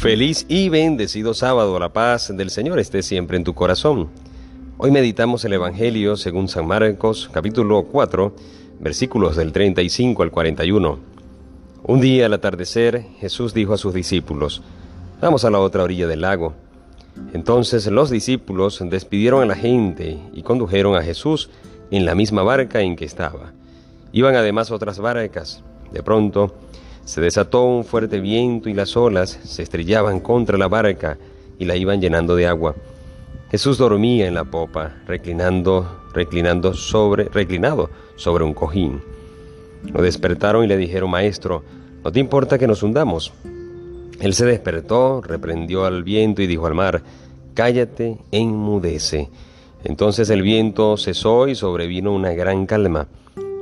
Feliz y bendecido sábado, la paz del Señor esté siempre en tu corazón. Hoy meditamos el Evangelio según San Marcos, capítulo 4, versículos del 35 al 41. Un día al atardecer, Jesús dijo a sus discípulos, Vamos a la otra orilla del lago. Entonces los discípulos despidieron a la gente y condujeron a Jesús en la misma barca en que estaba. Iban además otras barcas. De pronto, se desató un fuerte viento y las olas se estrellaban contra la barca y la iban llenando de agua. Jesús dormía en la popa, reclinando, reclinando sobre, reclinado sobre un cojín. Lo despertaron y le dijeron, Maestro, ¿no te importa que nos hundamos? Él se despertó, reprendió al viento y dijo al mar, Cállate, enmudece. Entonces el viento cesó y sobrevino una gran calma.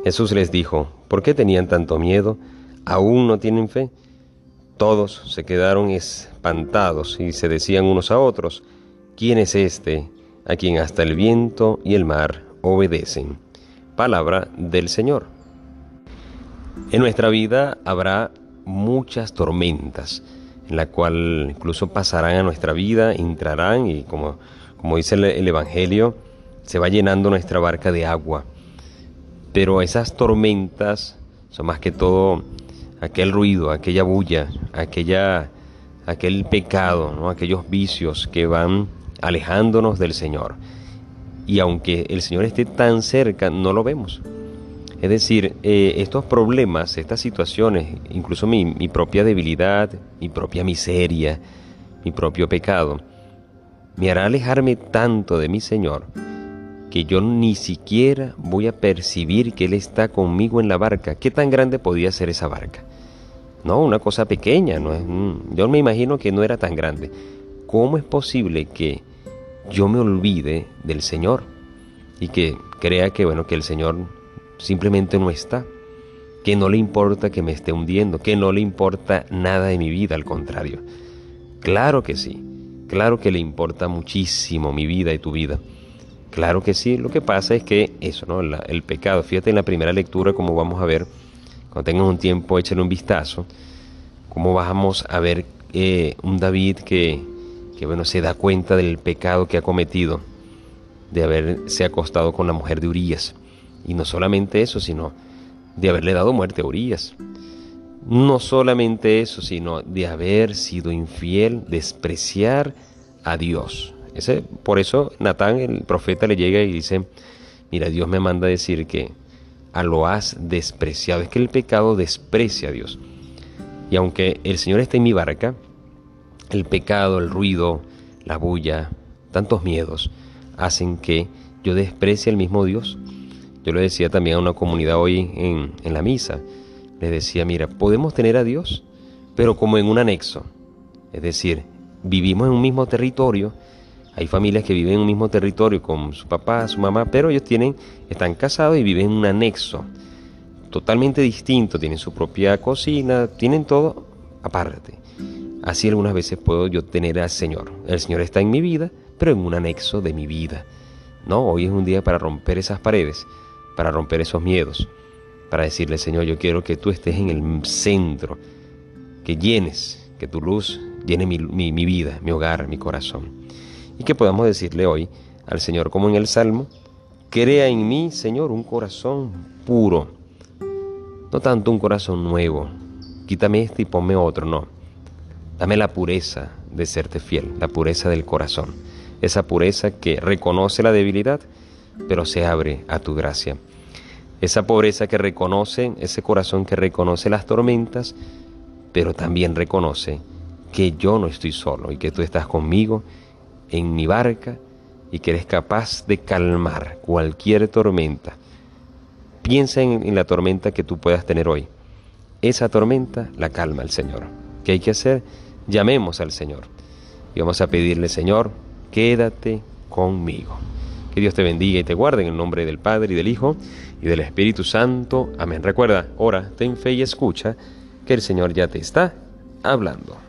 Jesús les dijo, ¿por qué tenían tanto miedo? ¿Aún no tienen fe? Todos se quedaron espantados y se decían unos a otros, ¿quién es este a quien hasta el viento y el mar obedecen? Palabra del Señor. En nuestra vida habrá muchas tormentas, en la cual incluso pasarán a nuestra vida, entrarán y como, como dice el, el Evangelio, se va llenando nuestra barca de agua. Pero esas tormentas son más que todo aquel ruido, aquella bulla, aquella, aquel pecado, ¿no? aquellos vicios que van alejándonos del Señor. Y aunque el Señor esté tan cerca, no lo vemos. Es decir, eh, estos problemas, estas situaciones, incluso mi, mi propia debilidad, mi propia miseria, mi propio pecado, me hará alejarme tanto de mi Señor que yo ni siquiera voy a percibir que Él está conmigo en la barca. ¿Qué tan grande podía ser esa barca? No, una cosa pequeña, no es, yo me imagino que no era tan grande. ¿Cómo es posible que yo me olvide del Señor y que crea que bueno, que el Señor simplemente no está? Que no le importa que me esté hundiendo, que no le importa nada de mi vida, al contrario. Claro que sí, claro que le importa muchísimo mi vida y tu vida. Claro que sí, lo que pasa es que eso, ¿no? el pecado, fíjate en la primera lectura como vamos a ver, cuando tengas un tiempo échale un vistazo, cómo vamos a ver eh, un David que, que, bueno, se da cuenta del pecado que ha cometido, de haberse acostado con la mujer de Urias. Y no solamente eso, sino de haberle dado muerte a Urias. No solamente eso, sino de haber sido infiel, despreciar a Dios. Ese, por eso Natán, el profeta, le llega y dice, mira, Dios me manda a decir que a lo has despreciado. Es que el pecado desprecia a Dios. Y aunque el Señor está en mi barca, el pecado, el ruido, la bulla, tantos miedos, hacen que yo desprecie al mismo Dios. Yo le decía también a una comunidad hoy en, en la misa, les decía, mira, podemos tener a Dios, pero como en un anexo. Es decir, vivimos en un mismo territorio, hay familias que viven en un mismo territorio con su papá, su mamá, pero ellos tienen, están casados y viven en un anexo totalmente distinto, tienen su propia cocina, tienen todo aparte. Así algunas veces puedo yo tener al Señor. El Señor está en mi vida, pero en un anexo de mi vida. No, hoy es un día para romper esas paredes, para romper esos miedos, para decirle, Señor, yo quiero que tú estés en el centro, que llenes, que tu luz llene mi, mi, mi vida, mi hogar, mi corazón y que podamos decirle hoy al Señor como en el Salmo, crea en mí, Señor, un corazón puro, no tanto un corazón nuevo, quítame este y ponme otro, no. Dame la pureza de serte fiel, la pureza del corazón, esa pureza que reconoce la debilidad, pero se abre a tu gracia. Esa pobreza que reconoce, ese corazón que reconoce las tormentas, pero también reconoce que yo no estoy solo y que tú estás conmigo en mi barca y que eres capaz de calmar cualquier tormenta. Piensa en, la tormenta que tú puedas tener hoy. Esa tormenta la calma el Señor. ¿Qué hay que hacer? Llamemos al Señor y vamos a pedirle, Señor, quédate conmigo. Que Dios te bendiga y te guarde en el nombre del Padre y del Hijo y del Espíritu Santo. Amén. Recuerda, ora, ten fe y escucha que el Señor ya te está hablando.